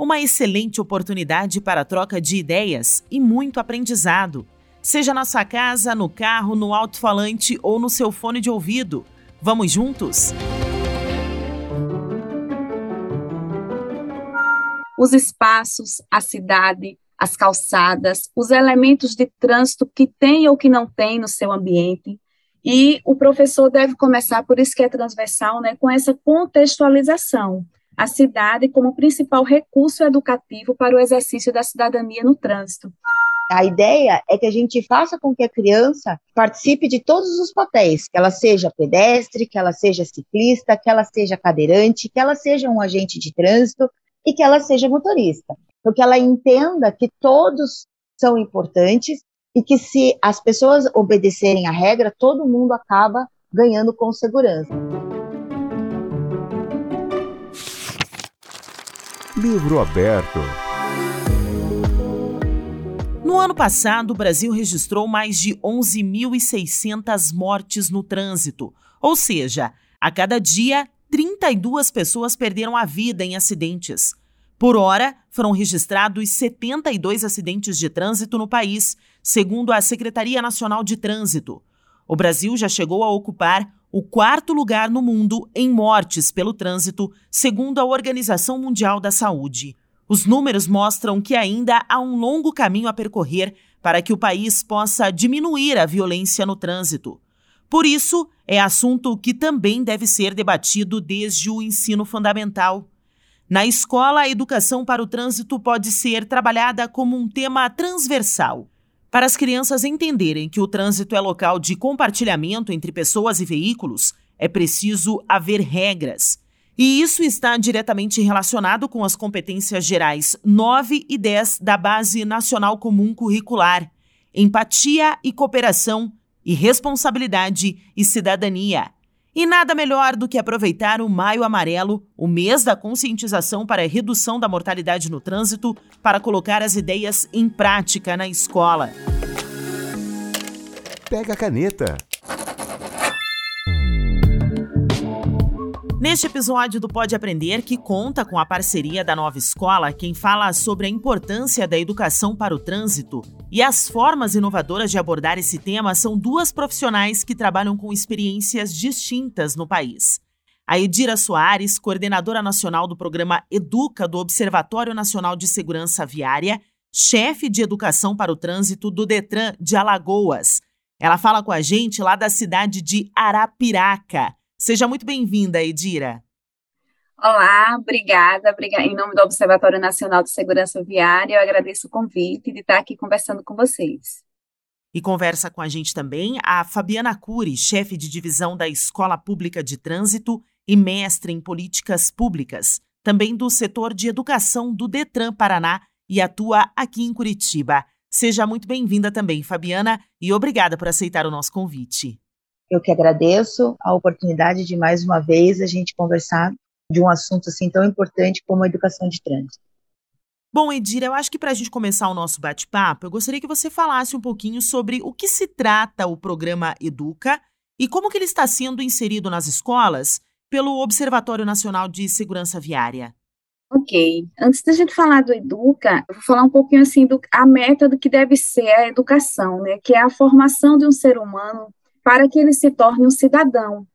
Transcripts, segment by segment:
Uma excelente oportunidade para troca de ideias e muito aprendizado. Seja na sua casa, no carro, no alto-falante ou no seu fone de ouvido. Vamos juntos? Os espaços, a cidade, as calçadas, os elementos de trânsito que tem ou que não tem no seu ambiente. E o professor deve começar, por isso que é transversal, né, com essa contextualização a cidade como principal recurso educativo para o exercício da cidadania no trânsito. A ideia é que a gente faça com que a criança participe de todos os papéis, que ela seja pedestre, que ela seja ciclista, que ela seja cadeirante, que ela seja um agente de trânsito e que ela seja motorista. Então, que ela entenda que todos são importantes e que se as pessoas obedecerem à regra, todo mundo acaba ganhando com segurança. Livro aberto. No ano passado, o Brasil registrou mais de 11.600 mortes no trânsito, ou seja, a cada dia, 32 pessoas perderam a vida em acidentes. Por hora, foram registrados 72 acidentes de trânsito no país, segundo a Secretaria Nacional de Trânsito. O Brasil já chegou a ocupar o quarto lugar no mundo em mortes pelo trânsito, segundo a Organização Mundial da Saúde. Os números mostram que ainda há um longo caminho a percorrer para que o país possa diminuir a violência no trânsito. Por isso, é assunto que também deve ser debatido desde o ensino fundamental. Na escola, a educação para o trânsito pode ser trabalhada como um tema transversal para as crianças entenderem que o trânsito é local de compartilhamento entre pessoas e veículos, é preciso haver regras. E isso está diretamente relacionado com as competências gerais 9 e 10 da Base Nacional Comum Curricular: empatia e cooperação, e responsabilidade e cidadania. E nada melhor do que aproveitar o Maio Amarelo, o mês da conscientização para a redução da mortalidade no trânsito, para colocar as ideias em prática na escola. Pega a caneta. Neste episódio do Pode Aprender, que conta com a parceria da Nova Escola, quem fala sobre a importância da educação para o trânsito e as formas inovadoras de abordar esse tema são duas profissionais que trabalham com experiências distintas no país. A Edira Soares, coordenadora nacional do programa Educa do Observatório Nacional de Segurança Viária, chefe de educação para o trânsito do Detran de Alagoas. Ela fala com a gente lá da cidade de Arapiraca. Seja muito bem-vinda, Edira. Olá, obrigada, obrigada. Em nome do Observatório Nacional de Segurança Viária, eu agradeço o convite de estar aqui conversando com vocês. E conversa com a gente também a Fabiana Cury, chefe de divisão da Escola Pública de Trânsito e mestre em Políticas Públicas, também do setor de educação do Detran Paraná e atua aqui em Curitiba. Seja muito bem-vinda também, Fabiana, e obrigada por aceitar o nosso convite. Eu que agradeço a oportunidade de mais uma vez a gente conversar de um assunto assim tão importante como a educação de trânsito. Bom, Edira, eu acho que para a gente começar o nosso bate-papo, eu gostaria que você falasse um pouquinho sobre o que se trata o programa Educa e como que ele está sendo inserido nas escolas pelo Observatório Nacional de Segurança Viária. Ok. Antes da gente falar do Educa, eu vou falar um pouquinho assim do a meta do que deve ser a educação, né? Que é a formação de um ser humano para que ele se torne um cidadão,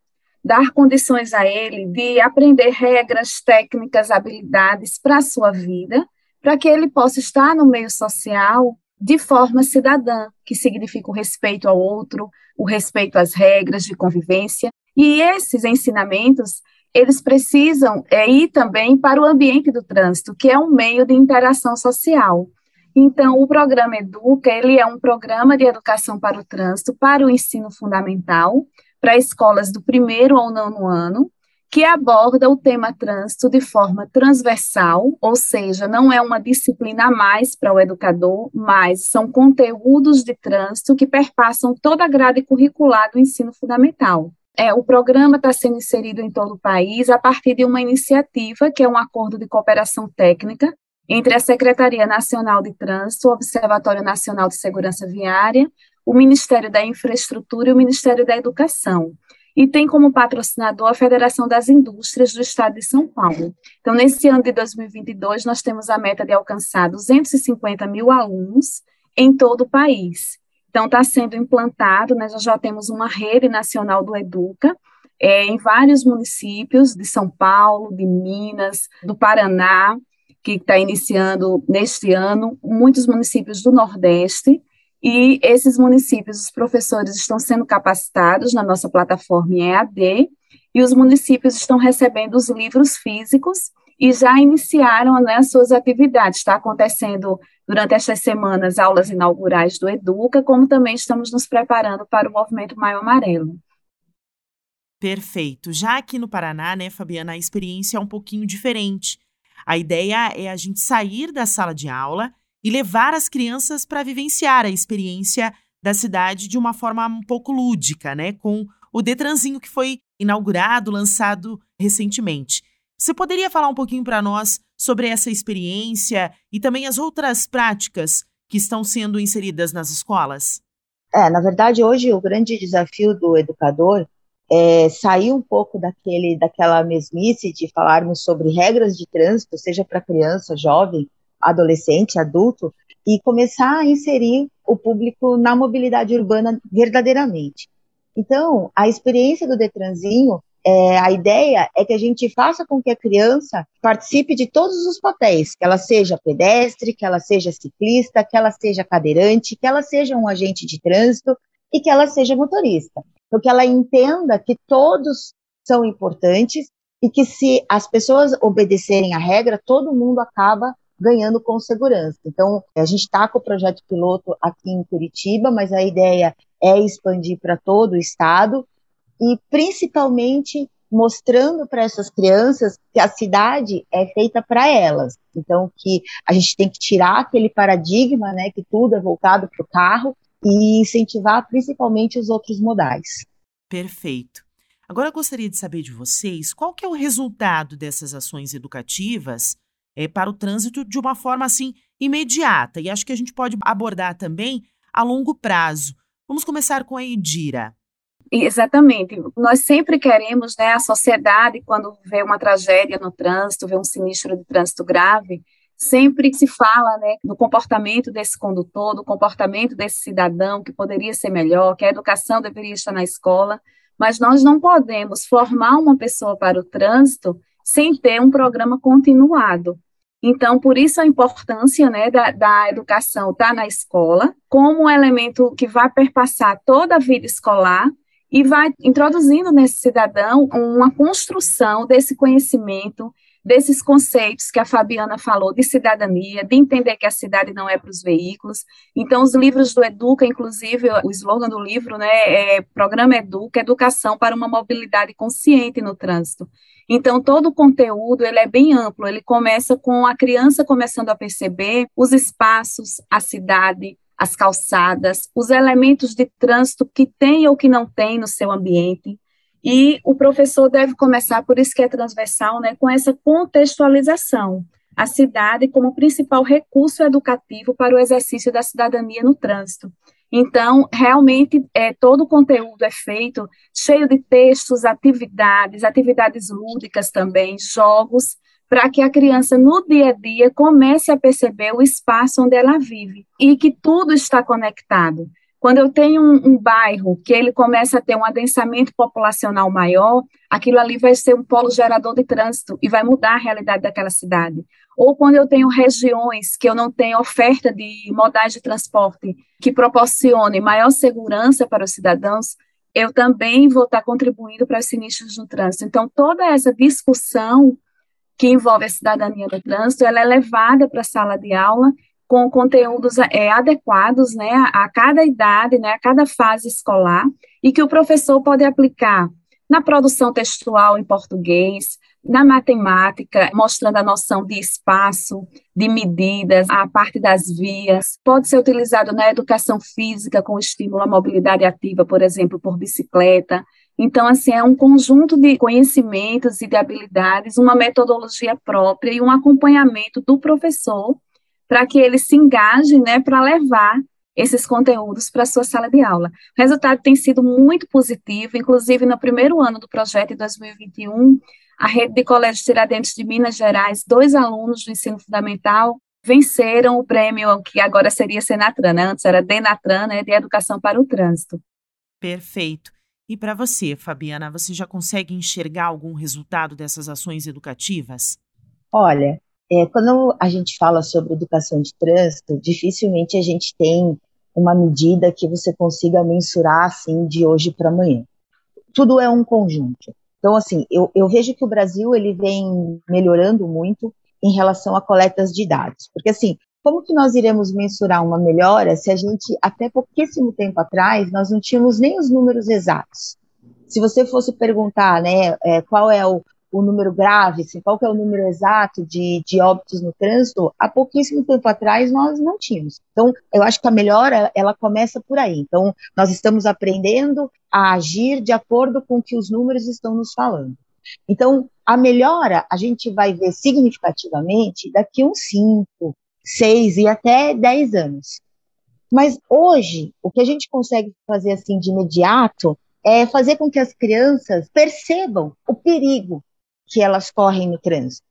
dar condições a ele de aprender regras, técnicas, habilidades para a sua vida, para que ele possa estar no meio social de forma cidadã, que significa o respeito ao outro, o respeito às regras de convivência. E esses ensinamentos, eles precisam é, ir também para o ambiente do trânsito, que é um meio de interação social. Então, o programa Educa, ele é um programa de educação para o trânsito, para o ensino fundamental, para escolas do primeiro ao nono ano, que aborda o tema trânsito de forma transversal, ou seja, não é uma disciplina a mais para o educador, mas são conteúdos de trânsito que perpassam toda a grade curricular do ensino fundamental. É, o programa está sendo inserido em todo o país a partir de uma iniciativa, que é um acordo de cooperação técnica entre a Secretaria Nacional de Trânsito, o Observatório Nacional de Segurança Viária, o Ministério da Infraestrutura e o Ministério da Educação. E tem como patrocinador a Federação das Indústrias do Estado de São Paulo. Então, nesse ano de 2022, nós temos a meta de alcançar 250 mil alunos em todo o país. Então, está sendo implantado, né, nós já temos uma rede nacional do Educa, é, em vários municípios de São Paulo, de Minas, do Paraná, que está iniciando neste ano, muitos municípios do Nordeste, e esses municípios, os professores estão sendo capacitados na nossa plataforma EAD, e os municípios estão recebendo os livros físicos e já iniciaram né, as suas atividades. Está acontecendo durante estas semanas aulas inaugurais do Educa, como também estamos nos preparando para o movimento Maio Amarelo. Perfeito. Já aqui no Paraná, né, Fabiana, a experiência é um pouquinho diferente. A ideia é a gente sair da sala de aula e levar as crianças para vivenciar a experiência da cidade de uma forma um pouco lúdica, né, com o Detranzinho que foi inaugurado, lançado recentemente. Você poderia falar um pouquinho para nós sobre essa experiência e também as outras práticas que estão sendo inseridas nas escolas? É, na verdade, hoje o grande desafio do educador é sair um pouco daquele, daquela mesmice de falarmos sobre regras de trânsito, seja para criança, jovem, adolescente, adulto, e começar a inserir o público na mobilidade urbana verdadeiramente. Então, a experiência do Detranzinho é, a ideia é que a gente faça com que a criança participe de todos os papéis, que ela seja pedestre, que ela seja ciclista, que ela seja cadeirante, que ela seja um agente de trânsito e que ela seja motorista. Então, que ela entenda que todos são importantes e que se as pessoas obedecerem a regra, todo mundo acaba ganhando com segurança. Então, a gente está com o projeto piloto aqui em Curitiba, mas a ideia é expandir para todo o estado e principalmente mostrando para essas crianças que a cidade é feita para elas. Então, que a gente tem que tirar aquele paradigma, né, que tudo é voltado para o carro e incentivar principalmente os outros modais. Perfeito. Agora eu gostaria de saber de vocês qual que é o resultado dessas ações educativas é, para o trânsito de uma forma assim imediata. E acho que a gente pode abordar também a longo prazo. Vamos começar com a Edira. Exatamente. Nós sempre queremos, né, a sociedade, quando vê uma tragédia no trânsito, vê um sinistro de trânsito grave, sempre se fala, né, do comportamento desse condutor, do comportamento desse cidadão, que poderia ser melhor, que a educação deveria estar na escola, mas nós não podemos formar uma pessoa para o trânsito sem ter um programa continuado. Então, por isso a importância né, da, da educação estar tá na escola, como um elemento que vai perpassar toda a vida escolar, e vai introduzindo nesse cidadão uma construção desse conhecimento, desses conceitos que a Fabiana falou de cidadania, de entender que a cidade não é para os veículos. Então, os livros do Educa, inclusive, o slogan do livro, né, é Programa Educa, Educação para uma Mobilidade Consciente no Trânsito. Então, todo o conteúdo, ele é bem amplo, ele começa com a criança começando a perceber os espaços, a cidade, as calçadas, os elementos de trânsito que tem ou que não tem no seu ambiente. E o professor deve começar, por isso que é transversal, né, com essa contextualização. A cidade como principal recurso educativo para o exercício da cidadania no trânsito. Então, realmente, é, todo o conteúdo é feito cheio de textos, atividades, atividades lúdicas também, jogos, para que a criança, no dia a dia, comece a perceber o espaço onde ela vive e que tudo está conectado. Quando eu tenho um, um, bairro que ele começa a ter um adensamento populacional maior, aquilo ali vai ser um polo gerador de trânsito e vai mudar a realidade daquela cidade. Ou quando eu tenho regiões que eu não tenho oferta de modais de transporte que proporcione maior segurança para os cidadãos, eu também vou estar contribuindo para os sinistros no trânsito. Então, toda essa discussão que envolve a cidadania do trânsito, ela é levada para a sala de aula com conteúdos é, adequados né, a, cada idade, né, a cada fase escolar, e que o professor pode aplicar na produção textual em português, na matemática, mostrando a noção de espaço, de medidas, a parte das vias. Pode ser utilizado na educação física, com estímulo à mobilidade ativa, por exemplo, por bicicleta. Então, assim, é um conjunto de conhecimentos e de habilidades, uma metodologia própria e um acompanhamento do professor para que ele se engaje, né, para levar esses conteúdos para a sua sala de aula. O resultado tem sido muito positivo, inclusive no primeiro ano do projeto, em 2021, a rede de colégios Tiradentes de Minas Gerais, dois alunos do ensino fundamental venceram o prêmio que agora seria Senatran, né? antes era Denatran, né, de Educação para o Trânsito. Perfeito. E para você, Fabiana, você já consegue enxergar algum resultado dessas ações educativas? Olha, é, quando a gente fala sobre educação de trânsito, dificilmente a gente tem uma medida que você consiga mensurar assim de hoje para amanhã. Tudo é um conjunto. Então, assim, eu, eu vejo que o Brasil ele vem melhorando muito em relação a coletas de dados, porque assim, como que nós iremos mensurar uma melhora se a gente, até pouquíssimo tempo atrás, nós não tínhamos nem os números exatos? Se você fosse perguntar, né, é, qual é o, o número grave, assim, qual que é o número exato de, de óbitos no trânsito, há pouquíssimo tempo atrás nós não tínhamos. Então, eu acho que a melhora, ela começa por aí. Então, nós estamos aprendendo a agir de acordo com o que os números estão nos falando. Então, a melhora a gente vai ver significativamente daqui uns 5, seis e até dez anos. Mas hoje, o que a gente consegue fazer assim de imediato é fazer com que as crianças percebam o perigo que elas correm no trânsito.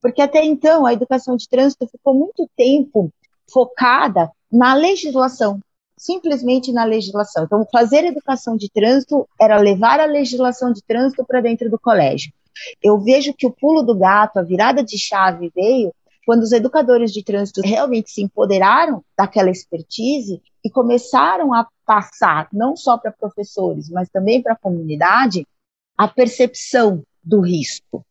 Porque até então a educação de trânsito ficou muito tempo focada na legislação, simplesmente na legislação. Então, fazer educação de trânsito era levar a legislação de trânsito para dentro do colégio. Eu vejo que o pulo do gato, a virada de chave veio quando os educadores de trânsito realmente se empoderaram daquela expertise e começaram a passar, não só para professores, mas também para a comunidade, a percepção do risco.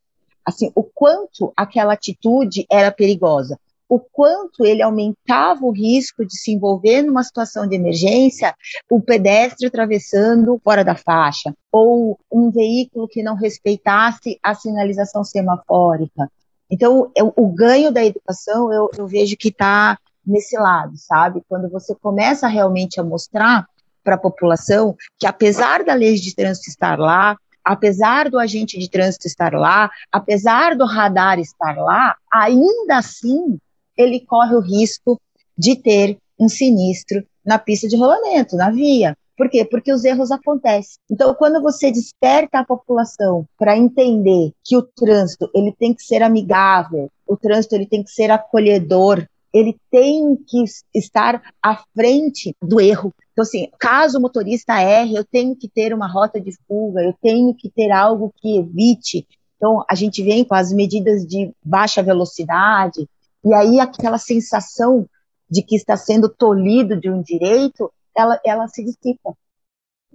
Assim, o quanto aquela atitude era perigosa, o quanto ele aumentava o risco de se envolver numa situação de emergência, o pedestre atravessando fora da faixa, ou um veículo que não respeitasse a sinalização semafórica, então, eu, o ganho da educação, eu, eu vejo que está nesse lado, sabe? Quando você começa realmente a mostrar para a população que, apesar da lei de trânsito estar lá, apesar do agente de trânsito estar lá, apesar do radar estar lá, ainda assim ele corre o risco de ter um sinistro na pista de rolamento, na via. Por quê? Porque os erros acontecem. Então, quando você desperta a população para entender que o trânsito ele tem que ser amigável, o trânsito ele tem que ser acolhedor, ele tem que estar à frente do erro. Então, assim, caso o motorista erre, eu tenho que ter uma rota de fuga, eu tenho que ter algo que evite. Então, a gente vem com as medidas de baixa velocidade, e aí aquela sensação de que está sendo tolhido de um direito, ela, ela se dissipa.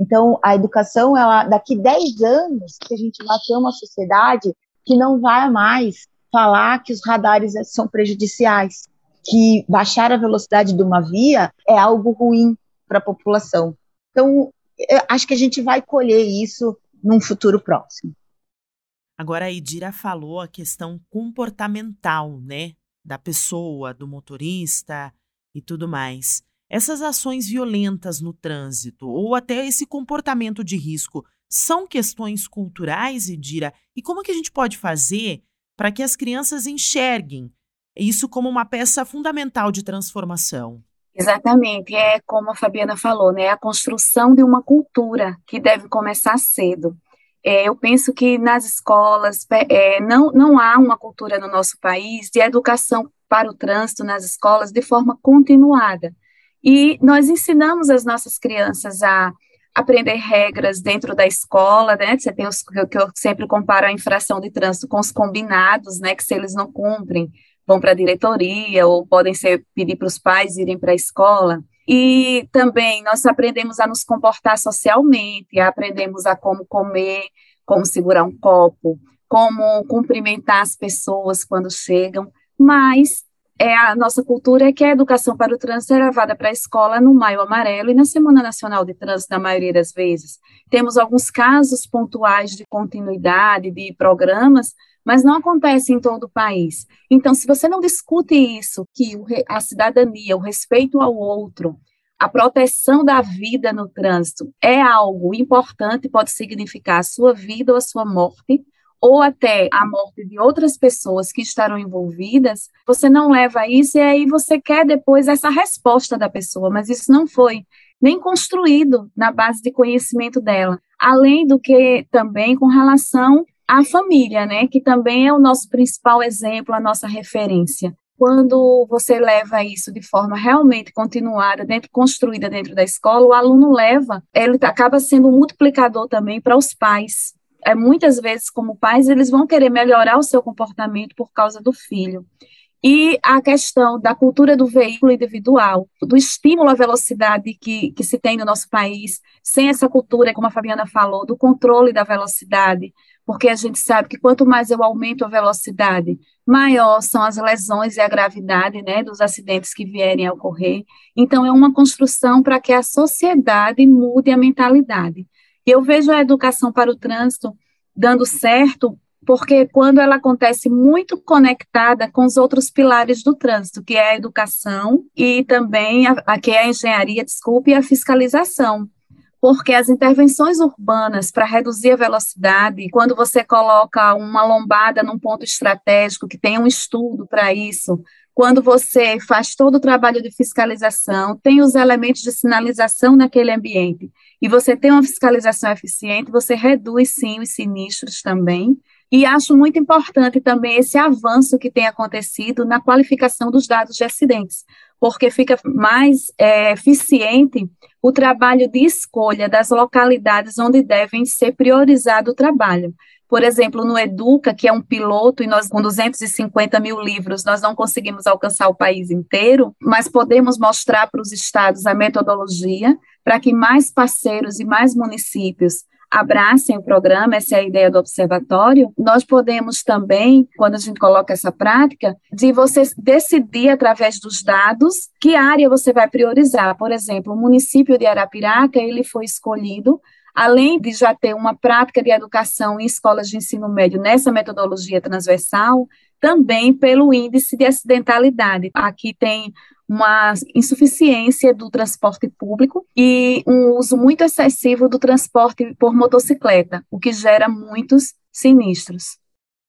Então, a educação, ela, daqui 10 anos, que a gente vai ter uma sociedade que não vai mais falar que os radares são prejudiciais, que baixar a velocidade de uma via é algo ruim para a população. Então, acho que a gente vai colher isso num futuro próximo. Agora, a Idira falou a questão comportamental, né? Da pessoa, do motorista e tudo mais. Essas ações violentas no trânsito ou até esse comportamento de risco são questões culturais, Idira? E como que a gente pode fazer para que as crianças enxerguem isso como uma peça fundamental de transformação? Exatamente, é como a Fabiana falou, né? A construção de uma cultura que deve começar cedo. É, eu penso que nas escolas é, não, não há uma cultura no nosso país de educação para o trânsito nas escolas de forma continuada. E nós ensinamos as nossas crianças a aprender regras dentro da escola, né? Você tem os que eu sempre comparo a infração de trânsito com os combinados, né? Que se eles não cumprem, vão para a diretoria ou podem ser pedir para os pais irem para a escola. E também nós aprendemos a nos comportar socialmente, aprendemos a como comer, como segurar um copo, como cumprimentar as pessoas quando chegam, mas é a nossa cultura é que a educação para o trânsito é levada para a escola no Maio Amarelo e na Semana Nacional de Trânsito, na maioria das vezes. Temos alguns casos pontuais de continuidade de programas, mas não acontece em todo o país. Então, se você não discute isso, que a cidadania, o respeito ao outro, a proteção da vida no trânsito é algo importante, pode significar a sua vida ou a sua morte, ou até a morte de outras pessoas que estarão envolvidas, você não leva isso e aí você quer depois essa resposta da pessoa, mas isso não foi nem construído na base de conhecimento dela. Além do que também com relação à família, né, que também é o nosso principal exemplo, a nossa referência. Quando você leva isso de forma realmente continuada, dentro, construída dentro da escola, o aluno leva, ele acaba sendo um multiplicador também para os pais, é, muitas vezes, como pais, eles vão querer melhorar o seu comportamento por causa do filho. E a questão da cultura do veículo individual, do estímulo à velocidade que, que se tem no nosso país, sem essa cultura, como a Fabiana falou, do controle da velocidade, porque a gente sabe que quanto mais eu aumento a velocidade, maior são as lesões e a gravidade né, dos acidentes que vierem a ocorrer. Então, é uma construção para que a sociedade mude a mentalidade. Eu vejo a educação para o trânsito dando certo porque quando ela acontece muito conectada com os outros pilares do trânsito, que é a educação e também a, a que é a engenharia, desculpe, e a fiscalização. Porque as intervenções urbanas para reduzir a velocidade, quando você coloca uma lombada num ponto estratégico que tem um estudo para isso, quando você faz todo o trabalho de fiscalização, tem os elementos de sinalização naquele ambiente, e você tem uma fiscalização eficiente, você reduz sim os sinistros também. E acho muito importante também esse avanço que tem acontecido na qualificação dos dados de acidentes, porque fica mais é, eficiente o trabalho de escolha das localidades onde devem ser priorizado o trabalho. Por exemplo, no Educa, que é um piloto, e nós com 250 mil livros, nós não conseguimos alcançar o país inteiro, mas podemos mostrar para os estados a metodologia para que mais parceiros e mais municípios abracem o programa, essa é a ideia do observatório, nós podemos também, quando a gente coloca essa prática, de você decidir através dos dados que área você vai priorizar. Por exemplo, o município de Arapiraca, ele foi escolhido além de já ter uma prática de educação em escolas de ensino médio nessa metodologia transversal, também pelo índice de acidentalidade. Aqui tem uma insuficiência do transporte público e um uso muito excessivo do transporte por motocicleta, o que gera muitos sinistros.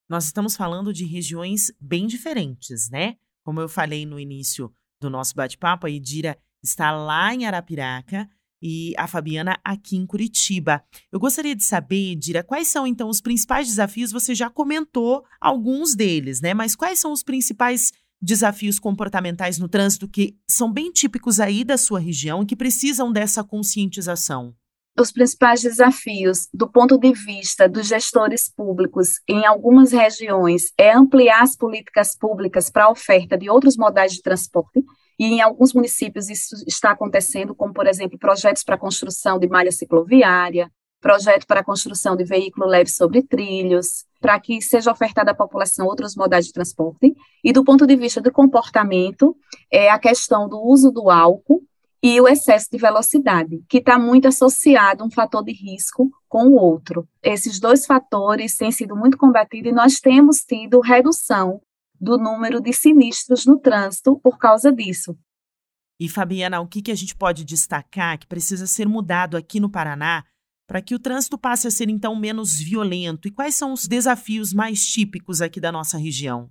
Nós estamos falando de regiões bem diferentes, né? Como eu falei no início do nosso bate-papo, a Idira está lá em Arapiraca, e a Fabiana aqui em Curitiba. Eu gostaria de saber, Dira, quais são então os principais desafios? Você já comentou alguns deles, né? Mas quais são os principais desafios comportamentais no trânsito que são bem típicos aí da sua região e que precisam dessa conscientização? Os principais desafios, do ponto de vista dos gestores públicos em algumas regiões, é ampliar as políticas públicas para a oferta de outros modais de transporte, e em alguns municípios isso está acontecendo, como, por exemplo, projetos para construção de malha cicloviária, projeto para construção de veículo leve sobre trilhos, para que seja ofertada à população outros modais de transporte. E do ponto de vista do comportamento, é a questão do uso do álcool e o excesso de velocidade, que está muito associado um fator de risco com o outro. Esses dois fatores têm sido muito combatidos e nós temos tido redução do número de sinistros no trânsito por causa disso. E Fabiana, o que, que a gente pode destacar que precisa ser mudado aqui no Paraná para que o trânsito passe a ser então menos violento? E quais são os desafios mais típicos aqui da nossa região?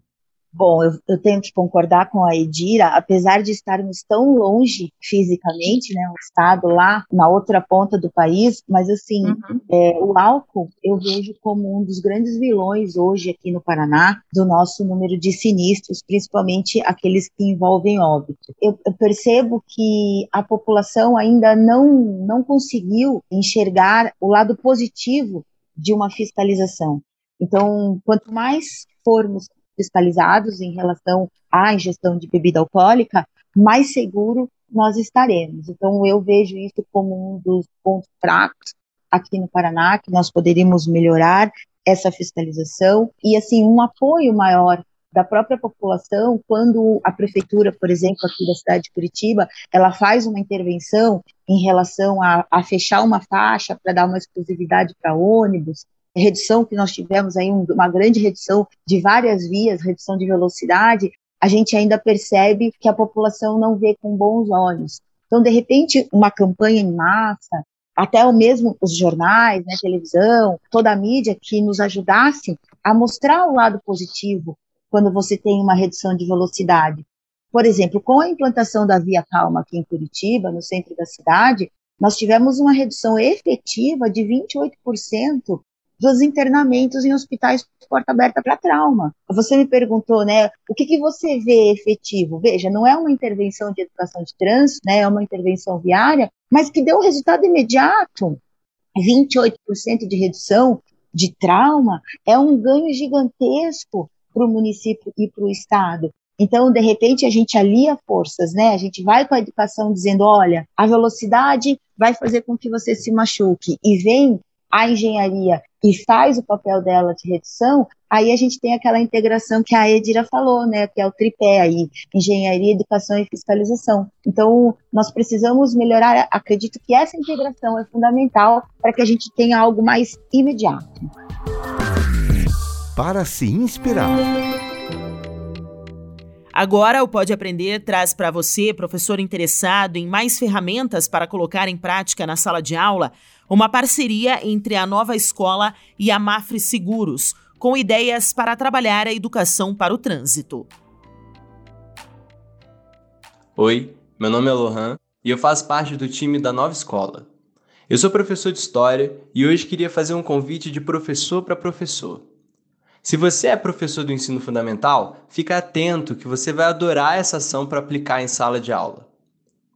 Bom, eu, eu, tenho que concordar com a Edira, apesar de estarmos tão longe fisicamente, né, o estado lá na outra ponta do país, mas assim, uhum. é, o álcool eu vejo como um dos grandes vilões hoje aqui no Paraná do nosso número de sinistros, principalmente aqueles que envolvem óbito. Eu, eu percebo que a população ainda não, não conseguiu enxergar o lado positivo de uma fiscalização. Então, quanto mais formos fiscalizados em relação à ingestão de bebida alcoólica, mais seguro nós estaremos. Então, eu vejo isso como um dos pontos fracos aqui no Paraná, que nós poderíamos melhorar essa fiscalização e, assim, um apoio maior da própria população quando a prefeitura, por exemplo, aqui da cidade de Curitiba, ela faz uma intervenção em relação a, a fechar uma faixa para dar uma exclusividade para ônibus, redução que nós tivemos aí, uma grande redução de várias vias, redução de velocidade, a gente ainda percebe que a população não vê com bons olhos. Então, de repente, uma campanha em massa, até o mesmo os jornais, né, televisão, toda a mídia que nos ajudasse a mostrar o lado positivo quando você tem uma redução de velocidade. Por exemplo, com a implantação da Via Calma aqui em Curitiba, no centro da cidade, nós tivemos uma redução efetiva de 28% dos internamentos em hospitais porta aberta para trauma. Você me perguntou, né, o que, que você vê efetivo? Veja, não é uma intervenção de educação de trânsito, né, é uma intervenção viária, mas que deu resultado imediato. 28% de redução de trauma é um ganho gigantesco para o município e para o estado. Então, de repente, a gente alia forças, né? A gente vai com a educação dizendo: olha, a velocidade vai fazer com que você se machuque, e vem a engenharia e faz o papel dela de redução, aí a gente tem aquela integração que a Edira falou, né, que é o tripé aí, engenharia, educação e fiscalização. Então, nós precisamos melhorar, acredito que essa integração é fundamental para que a gente tenha algo mais imediato. Para se inspirar. Agora, o Pode Aprender traz para você, professor interessado em mais ferramentas para colocar em prática na sala de aula, uma parceria entre a nova escola e a Mafre Seguros, com ideias para trabalhar a educação para o trânsito. Oi, meu nome é Lohan e eu faço parte do time da nova escola. Eu sou professor de História e hoje queria fazer um convite de professor para professor. Se você é professor do ensino fundamental, fica atento que você vai adorar essa ação para aplicar em sala de aula.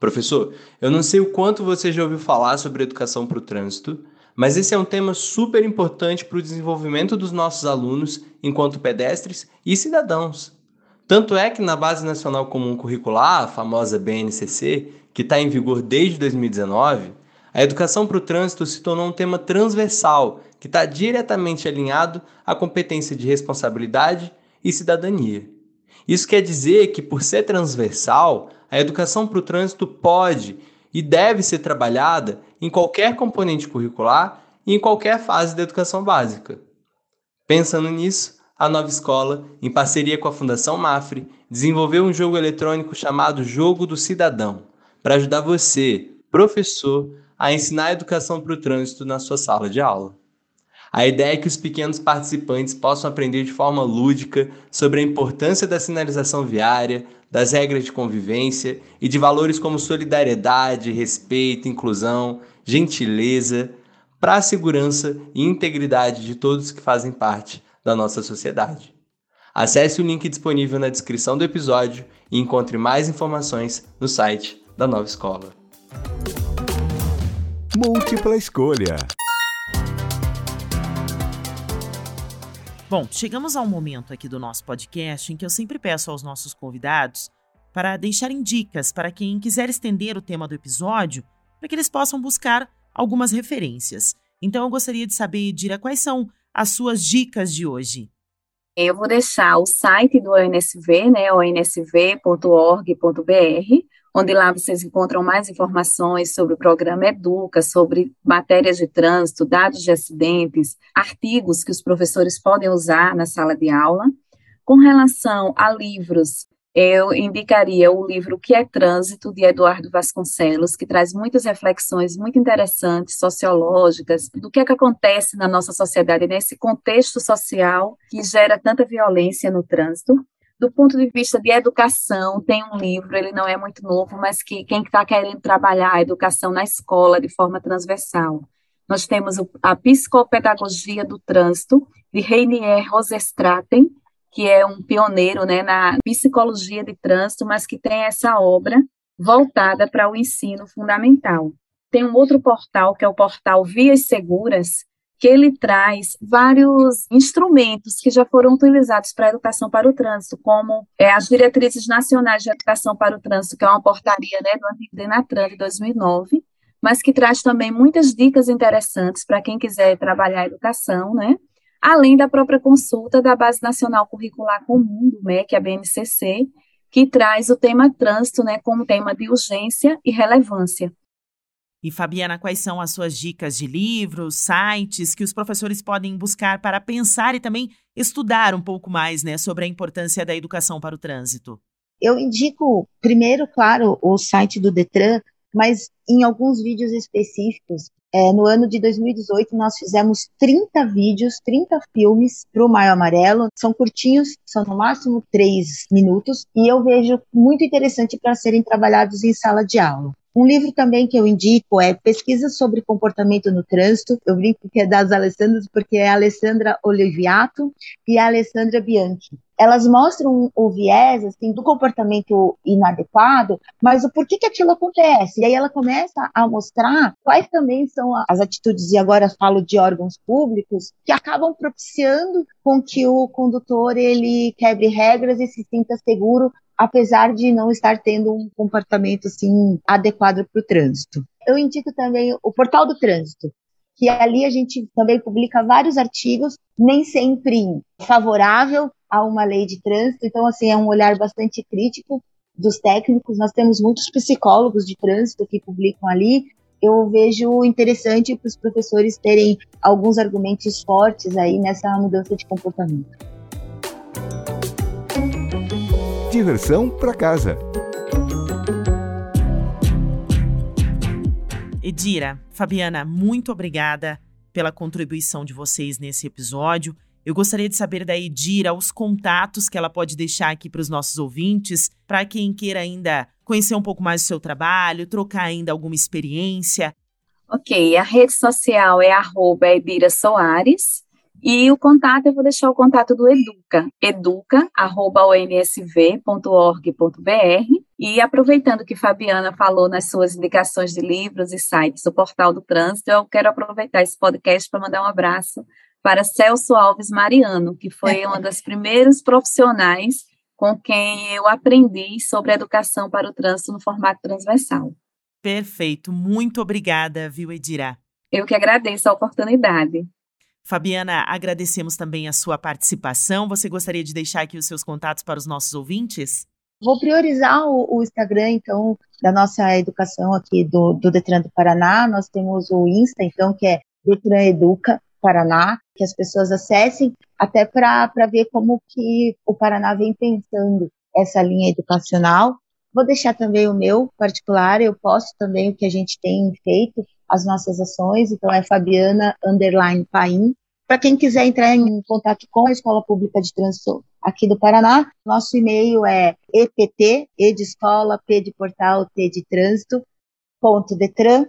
Professor, eu não sei o quanto você já ouviu falar sobre educação para o trânsito, mas esse é um tema super importante para o desenvolvimento dos nossos alunos enquanto pedestres e cidadãos. Tanto é que na Base Nacional Comum Curricular, a famosa BNCC, que está em vigor desde 2019, a educação para o trânsito se tornou um tema transversal que está diretamente alinhado à competência de responsabilidade e cidadania. Isso quer dizer que, por ser transversal, a educação para o trânsito pode e deve ser trabalhada em qualquer componente curricular e em qualquer fase da educação básica. Pensando nisso, a nova escola, em parceria com a Fundação Mafre, desenvolveu um jogo eletrônico chamado Jogo do Cidadão, para ajudar você, professor, a ensinar a educação para o trânsito na sua sala de aula. A ideia é que os pequenos participantes possam aprender de forma lúdica sobre a importância da sinalização viária, das regras de convivência e de valores como solidariedade, respeito, inclusão, gentileza, para a segurança e integridade de todos que fazem parte da nossa sociedade. Acesse o link disponível na descrição do episódio e encontre mais informações no site da Nova Escola. Múltipla escolha. Bom, chegamos a um momento aqui do nosso podcast em que eu sempre peço aos nossos convidados para deixarem dicas para quem quiser estender o tema do episódio, para que eles possam buscar algumas referências. Então eu gostaria de saber, Dira, quais são as suas dicas de hoje? Eu vou deixar o site do ONSV, né, onsv.org.br, onde lá vocês encontram mais informações sobre o programa Educa, sobre matérias de trânsito, dados de acidentes, artigos que os professores podem usar na sala de aula. Com relação a livros, eu indicaria o livro Que é Trânsito, de Eduardo Vasconcelos, que traz muitas reflexões muito interessantes, sociológicas, do que é que acontece na nossa sociedade, nesse contexto social que gera tanta violência no trânsito. Do ponto de vista de educação, tem um livro, ele não é muito novo, mas que quem está querendo trabalhar a educação na escola de forma transversal. Nós temos a Psicopedagogia do Trânsito, de Reinier Rosestraten, que é um pioneiro né, na psicologia de trânsito, mas que tem essa obra voltada para o ensino fundamental. Tem um outro portal, que é o portal Vias Seguras, que ele traz vários instrumentos que já foram utilizados para a educação para o trânsito, como é, as diretrizes nacionais de educação para o trânsito, que é uma portaria né, do antigo Denatran de 2009, mas que traz também muitas dicas interessantes para quem quiser trabalhar a educação, né? além da própria consulta da Base Nacional Curricular Comum, do MEC, a BNCC, que traz o tema trânsito né, como tema de urgência e relevância. E Fabiana, quais são as suas dicas de livros, sites que os professores podem buscar para pensar e também estudar um pouco mais né, sobre a importância da educação para o trânsito? Eu indico, primeiro, claro, o site do Detran, mas em alguns vídeos específicos. É, no ano de 2018, nós fizemos 30 vídeos, 30 filmes para o Maio Amarelo. São curtinhos, são no máximo 3 minutos, e eu vejo muito interessante para serem trabalhados em sala de aula. Um livro também que eu indico é Pesquisas sobre Comportamento no Trânsito. Eu brinco que é das Alessandras, porque é a Alessandra Oliviato e a Alessandra Bianchi. Elas mostram o viés assim, do comportamento inadequado, mas o porquê que aquilo acontece. E aí ela começa a mostrar quais também são as atitudes, e agora falo de órgãos públicos, que acabam propiciando com que o condutor ele quebre regras e se sinta seguro apesar de não estar tendo um comportamento assim adequado para o trânsito. Eu indico também o Portal do Trânsito, que ali a gente também publica vários artigos, nem sempre favorável a uma lei de trânsito, então assim é um olhar bastante crítico dos técnicos. Nós temos muitos psicólogos de trânsito que publicam ali. Eu vejo interessante para os professores terem alguns argumentos fortes aí nessa mudança de comportamento. Diversão para casa. Edira, Fabiana, muito obrigada pela contribuição de vocês nesse episódio. Eu gostaria de saber da Edira os contatos que ela pode deixar aqui para os nossos ouvintes, para quem queira ainda conhecer um pouco mais do seu trabalho, trocar ainda alguma experiência. Ok, a rede social é arroba Edira Soares e o contato, eu vou deixar o contato do Educa, educa.onsv.org.br. E aproveitando que Fabiana falou nas suas indicações de livros e sites, o Portal do Trânsito, eu quero aproveitar esse podcast para mandar um abraço para Celso Alves Mariano, que foi uma das primeiros profissionais com quem eu aprendi sobre educação para o trânsito no formato transversal. Perfeito, muito obrigada, viu, Edira? Eu que agradeço a oportunidade. Fabiana, agradecemos também a sua participação. Você gostaria de deixar aqui os seus contatos para os nossos ouvintes? Vou priorizar o, o Instagram, então, da nossa educação aqui do, do Detran do Paraná. Nós temos o Insta, então, que é Detran Educa Paraná, que as pessoas acessem, até para ver como que o Paraná vem pensando essa linha educacional. Vou deixar também o meu particular, eu posto também o que a gente tem feito, as nossas ações, então é Fabiana Underline Paim. Para quem quiser entrar em contato com a Escola Pública de Trânsito aqui do Paraná, nosso e-mail é ept, e de escola, p de portal, t de trânsito, ponto detran,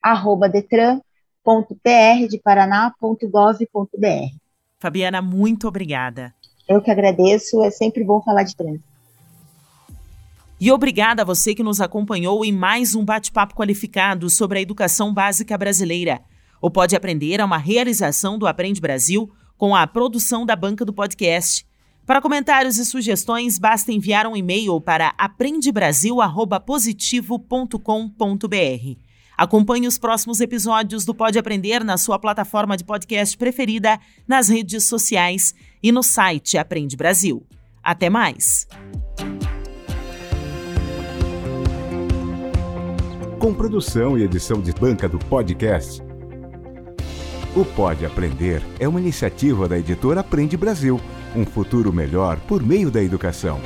arroba detran, ponto pr de paraná, ponto gov, ponto br. Fabiana, muito obrigada. Eu que agradeço, é sempre bom falar de trânsito. E obrigada a você que nos acompanhou em mais um bate-papo qualificado sobre a educação básica brasileira. O Pode Aprender é uma realização do Aprende Brasil com a produção da banca do podcast. Para comentários e sugestões, basta enviar um e-mail para aprendebrasil@positivo.com.br. Acompanhe os próximos episódios do Pode Aprender na sua plataforma de podcast preferida, nas redes sociais e no site Aprende Brasil. Até mais! Com produção e edição de banca do podcast. O Pode Aprender é uma iniciativa da editora Aprende Brasil, um futuro melhor por meio da educação.